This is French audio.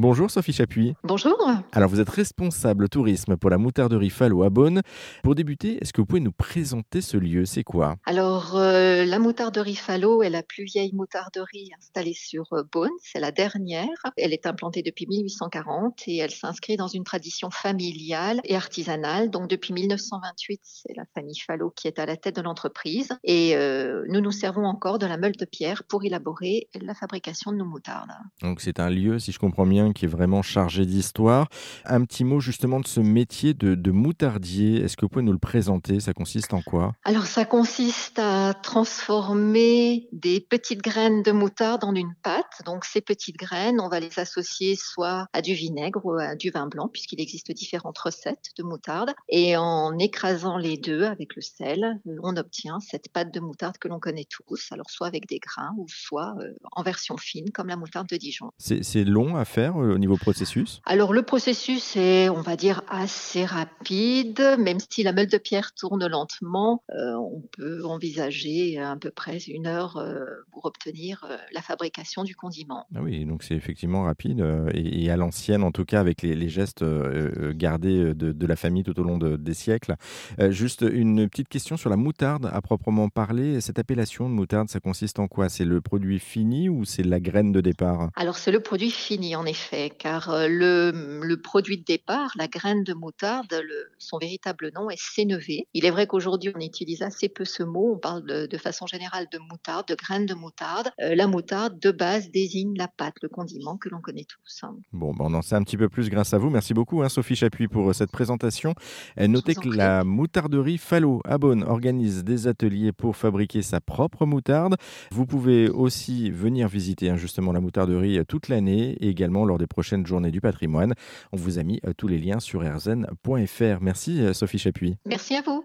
Bonjour Sophie Chapuis. Bonjour. Alors vous êtes responsable tourisme pour la moutarderie Fallot à Beaune. Pour débuter, est-ce que vous pouvez nous présenter ce lieu? C'est quoi? Alors euh, la moutarderie Fallot est la plus vieille moutarderie installée sur euh, Beaune. C'est la dernière. Elle est implantée depuis 1840 et elle s'inscrit dans une tradition familiale et artisanale. Donc depuis 1928, c'est la famille Fallot qui est à la tête de l'entreprise et euh, nous nous servons encore de la meule de pierre pour élaborer la fabrication de nos moutardes. Donc c'est un lieu, si je comprends bien, qui est vraiment chargé d'histoire. Un petit mot justement de ce métier de, de moutardier. Est-ce que vous pouvez nous le présenter? Ça consiste en quoi? Alors ça consiste à transformer des petites graines de moutarde en une pâte. Donc ces petites graines, on va les associer soit à du vinaigre ou à du vin blanc, puisqu'il existe différentes recettes de moutarde. Et en écrasant les deux avec le sel, on obtient cette pâte de moutarde que l'on connaît tous. Alors soit avec des grains ou soit euh, en version fine, comme la moutarde de Dijon. C'est long à faire au niveau processus Alors le processus est, on va dire, assez rapide, même si la meule de pierre tourne lentement, euh, on peut envisager à peu près une heure euh, pour obtenir euh, la fabrication du condiment. Ah oui, donc c'est effectivement rapide euh, et, et à l'ancienne, en tout cas avec les, les gestes euh, euh, gardés de, de la famille tout au long de- des siècles. Euh, juste une petite question sur la moutarde à proprement parler. Cette appellation de moutarde, ça consiste en quoi? C'est le produit fini ou c'est la graine de départ? Alors c'est le produit fini en effet, car euh, le, le produit de départ, la graine de moutarde, le- son véritable nom est sénévé. Il est vrai qu'aujourd'hui on utilise assez peu ce mot, on parle de, de façon générale de moutarde, de graine de moutarde. Euh, la moutarde de base désigne la pâte, le condiment que l'on connaît tous. hein. Bon, ben on en sait un petit peu plus grâce à vous. Merci beaucoup, hein, Sophie Chapuis, pour euh, cette présentation. Notez que la moutarderie Fallot à Beaune organise des ateliers pour fabriquer sa propre moutarde. Vous pouvez aussi venir visiter hein, justement la moutarderie toute l'année et également lors des prochaines journées du patrimoine. On vous a mis euh, tous les liens sur rzn.fr. Merci, euh, Sophie Chapuis. Merci à vous.